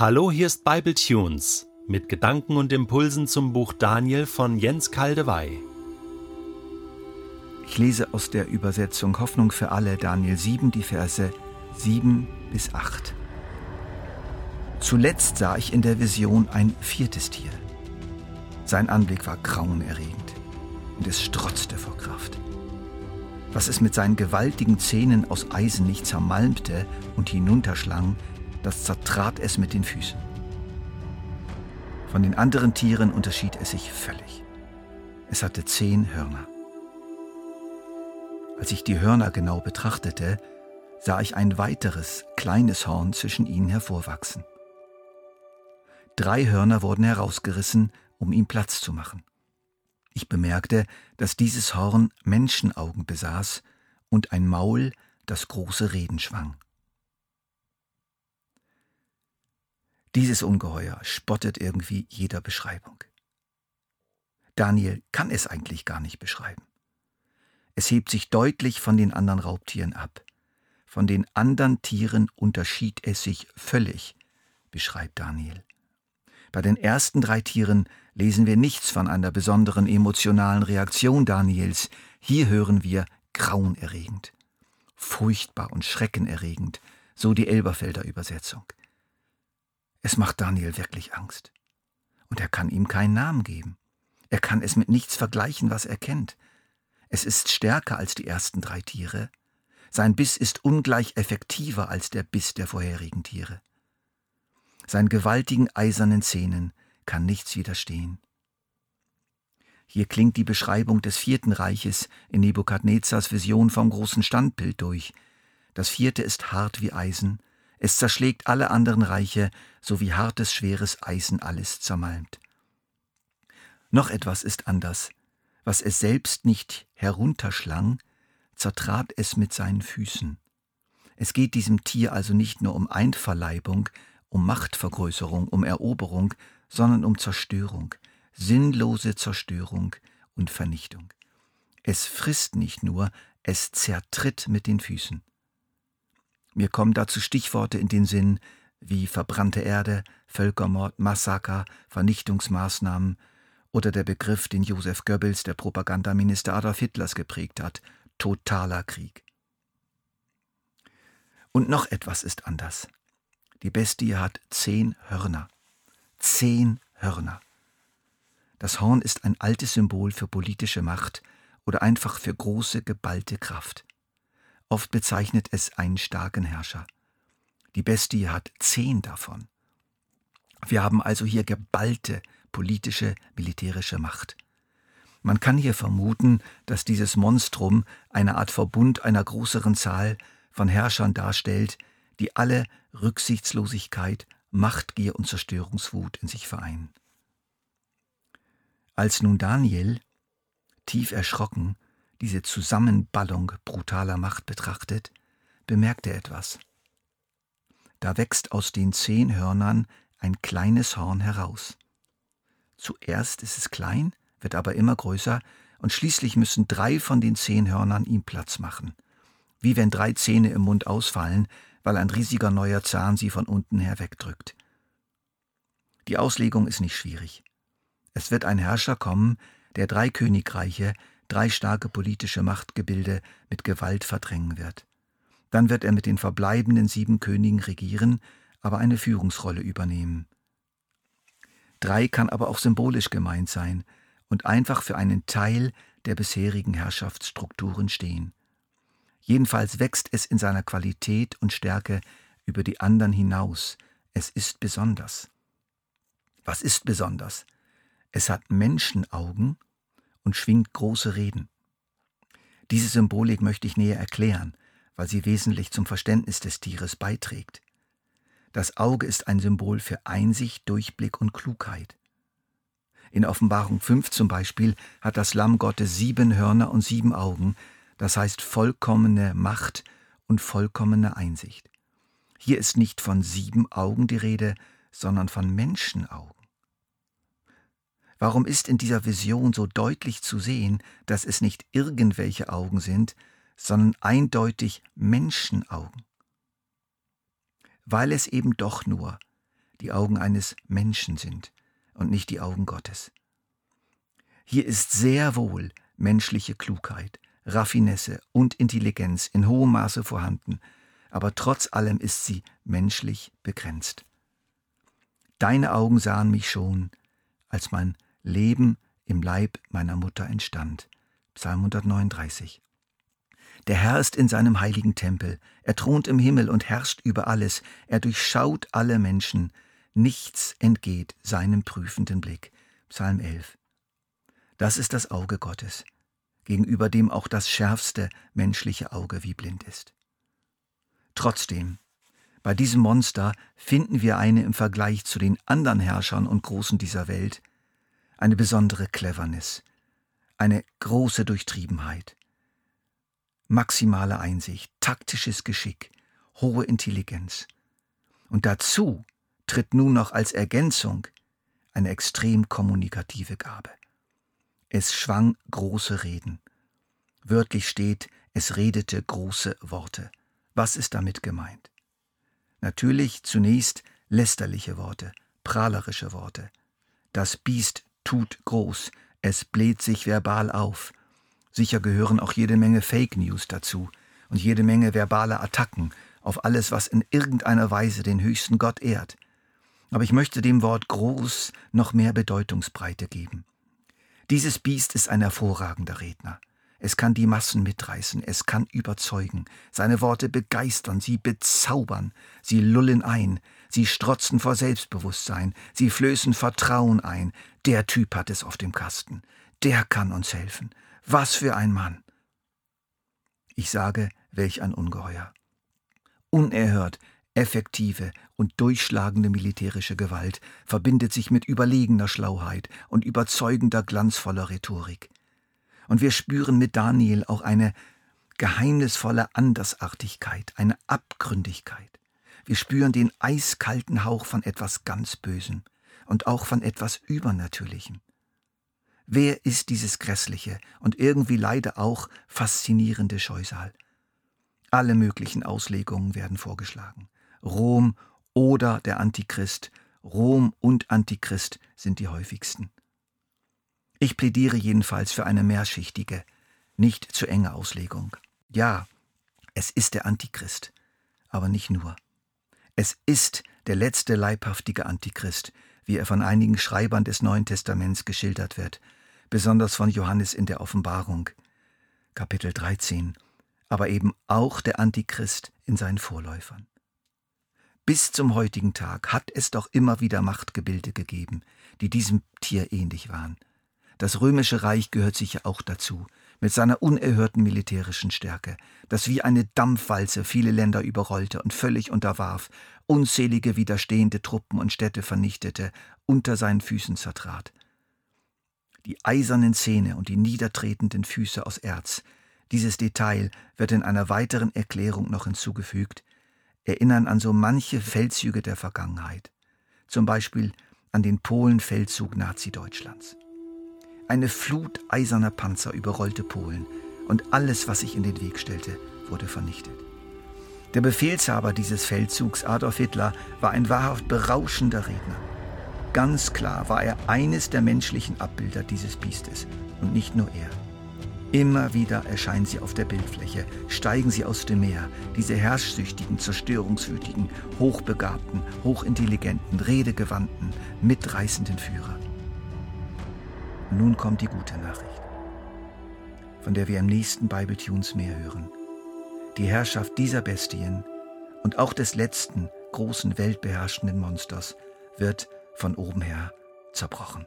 Hallo, hier ist Bible Tunes mit Gedanken und Impulsen zum Buch Daniel von Jens Kaldewey. Ich lese aus der Übersetzung Hoffnung für alle Daniel 7 die Verse 7 bis 8. Zuletzt sah ich in der Vision ein viertes Tier. Sein Anblick war grauenerregend und es strotzte vor Kraft. Was es mit seinen gewaltigen Zähnen aus Eisen nicht zermalmte und hinunterschlang, das zertrat es mit den Füßen. Von den anderen Tieren unterschied es sich völlig. Es hatte zehn Hörner. Als ich die Hörner genau betrachtete, sah ich ein weiteres, kleines Horn zwischen ihnen hervorwachsen. Drei Hörner wurden herausgerissen, um ihm Platz zu machen. Ich bemerkte, dass dieses Horn Menschenaugen besaß und ein Maul, das große Reden schwang. Dieses Ungeheuer spottet irgendwie jeder Beschreibung. Daniel kann es eigentlich gar nicht beschreiben. Es hebt sich deutlich von den anderen Raubtieren ab. Von den anderen Tieren unterschied es sich völlig, beschreibt Daniel. Bei den ersten drei Tieren lesen wir nichts von einer besonderen emotionalen Reaktion Daniels. Hier hören wir grauenerregend, furchtbar und schreckenerregend, so die Elberfelder Übersetzung. Es macht Daniel wirklich Angst. Und er kann ihm keinen Namen geben. Er kann es mit nichts vergleichen, was er kennt. Es ist stärker als die ersten drei Tiere. Sein Biss ist ungleich effektiver als der Biss der vorherigen Tiere. Seinen gewaltigen eisernen Zähnen kann nichts widerstehen. Hier klingt die Beschreibung des vierten Reiches in Nebukadnezars Vision vom großen Standbild durch. Das vierte ist hart wie Eisen, es zerschlägt alle anderen Reiche, so wie hartes, schweres Eisen alles zermalmt. Noch etwas ist anders. Was es selbst nicht herunterschlang, zertrat es mit seinen Füßen. Es geht diesem Tier also nicht nur um Einverleibung, um Machtvergrößerung, um Eroberung, sondern um Zerstörung, sinnlose Zerstörung und Vernichtung. Es frisst nicht nur, es zertritt mit den Füßen. Mir kommen dazu Stichworte in den Sinn wie verbrannte Erde, Völkermord, Massaker, Vernichtungsmaßnahmen oder der Begriff, den Josef Goebbels, der Propagandaminister Adolf Hitlers, geprägt hat, totaler Krieg. Und noch etwas ist anders. Die Bestie hat zehn Hörner. Zehn Hörner. Das Horn ist ein altes Symbol für politische Macht oder einfach für große, geballte Kraft. Oft bezeichnet es einen starken Herrscher. Die Bestie hat zehn davon. Wir haben also hier geballte politische, militärische Macht. Man kann hier vermuten, dass dieses Monstrum eine Art Verbund einer größeren Zahl von Herrschern darstellt, die alle Rücksichtslosigkeit, Machtgier und Zerstörungswut in sich vereinen. Als nun Daniel, tief erschrocken, diese Zusammenballung brutaler Macht betrachtet, bemerkt er etwas. Da wächst aus den zehn Hörnern ein kleines Horn heraus. Zuerst ist es klein, wird aber immer größer, und schließlich müssen drei von den zehn Hörnern ihm Platz machen, wie wenn drei Zähne im Mund ausfallen, weil ein riesiger neuer Zahn sie von unten her wegdrückt. Die Auslegung ist nicht schwierig. Es wird ein Herrscher kommen, der drei Königreiche, drei starke politische Machtgebilde mit Gewalt verdrängen wird. Dann wird er mit den verbleibenden sieben Königen regieren, aber eine Führungsrolle übernehmen. Drei kann aber auch symbolisch gemeint sein und einfach für einen Teil der bisherigen Herrschaftsstrukturen stehen. Jedenfalls wächst es in seiner Qualität und Stärke über die anderen hinaus. Es ist besonders. Was ist besonders? Es hat Menschenaugen und schwingt große Reden. Diese Symbolik möchte ich näher erklären, weil sie wesentlich zum Verständnis des Tieres beiträgt. Das Auge ist ein Symbol für Einsicht, Durchblick und Klugheit. In Offenbarung 5 zum Beispiel hat das Lamm Gottes sieben Hörner und sieben Augen, das heißt vollkommene Macht und vollkommene Einsicht. Hier ist nicht von sieben Augen die Rede, sondern von Menschenaugen. Warum ist in dieser Vision so deutlich zu sehen, dass es nicht irgendwelche Augen sind, sondern eindeutig Menschenaugen? Weil es eben doch nur die Augen eines Menschen sind und nicht die Augen Gottes. Hier ist sehr wohl menschliche Klugheit, Raffinesse und Intelligenz in hohem Maße vorhanden, aber trotz allem ist sie menschlich begrenzt. Deine Augen sahen mich schon, als mein Leben im Leib meiner Mutter entstand. Psalm 139. Der Herr ist in seinem heiligen Tempel, er thront im Himmel und herrscht über alles, er durchschaut alle Menschen, nichts entgeht seinem prüfenden Blick. Psalm 11. Das ist das Auge Gottes, gegenüber dem auch das schärfste menschliche Auge wie blind ist. Trotzdem, bei diesem Monster finden wir eine im Vergleich zu den anderen Herrschern und Großen dieser Welt eine besondere Cleverness, eine große Durchtriebenheit, maximale Einsicht, taktisches Geschick, hohe Intelligenz. Und dazu tritt nun noch als Ergänzung eine extrem kommunikative Gabe. Es schwang große Reden. Wörtlich steht, es redete große Worte. Was ist damit gemeint? Natürlich zunächst lästerliche Worte, prahlerische Worte. Das Biest tut groß, es bläht sich verbal auf, Sicher gehören auch jede Menge Fake News dazu und jede Menge verbale Attacken auf alles, was in irgendeiner Weise den höchsten Gott ehrt. Aber ich möchte dem Wort groß noch mehr Bedeutungsbreite geben. Dieses Biest ist ein hervorragender Redner. Es kann die Massen mitreißen, es kann überzeugen. Seine Worte begeistern, sie bezaubern, sie lullen ein, sie strotzen vor Selbstbewusstsein, sie flößen Vertrauen ein. Der Typ hat es auf dem Kasten. Der kann uns helfen. Was für ein Mann! Ich sage, welch ein Ungeheuer. Unerhört, effektive und durchschlagende militärische Gewalt verbindet sich mit überlegener Schlauheit und überzeugender glanzvoller Rhetorik. Und wir spüren mit Daniel auch eine geheimnisvolle Andersartigkeit, eine Abgründigkeit. Wir spüren den eiskalten Hauch von etwas ganz Bösem und auch von etwas Übernatürlichem. Wer ist dieses grässliche und irgendwie leider auch faszinierende Scheusal? Alle möglichen Auslegungen werden vorgeschlagen. Rom oder der Antichrist, Rom und Antichrist sind die häufigsten. Ich plädiere jedenfalls für eine mehrschichtige, nicht zu enge Auslegung. Ja, es ist der Antichrist, aber nicht nur. Es ist der letzte leibhaftige Antichrist, wie er von einigen Schreibern des Neuen Testaments geschildert wird, besonders von Johannes in der Offenbarung, Kapitel 13, aber eben auch der Antichrist in seinen Vorläufern. Bis zum heutigen Tag hat es doch immer wieder Machtgebilde gegeben, die diesem Tier ähnlich waren. Das römische Reich gehört sicher auch dazu, mit seiner unerhörten militärischen Stärke, das wie eine Dampfwalze viele Länder überrollte und völlig unterwarf, unzählige widerstehende Truppen und Städte vernichtete, unter seinen Füßen zertrat die eisernen Zähne und die niedertretenden Füße aus Erz. Dieses Detail wird in einer weiteren Erklärung noch hinzugefügt, erinnern an so manche Feldzüge der Vergangenheit, zum Beispiel an den Polenfeldzug Nazi-Deutschlands. Eine Flut eiserner Panzer überrollte Polen und alles, was sich in den Weg stellte, wurde vernichtet. Der Befehlshaber dieses Feldzugs, Adolf Hitler, war ein wahrhaft berauschender Redner. Ganz klar war er eines der menschlichen Abbilder dieses Biestes und nicht nur er. Immer wieder erscheinen sie auf der Bildfläche, steigen sie aus dem Meer, diese herrschsüchtigen, zerstörungswütigen, hochbegabten, hochintelligenten, redegewandten, mitreißenden Führer. Nun kommt die gute Nachricht, von der wir im nächsten Bible Tunes mehr hören. Die Herrschaft dieser Bestien und auch des letzten großen weltbeherrschenden Monsters wird von oben her zerbrochen.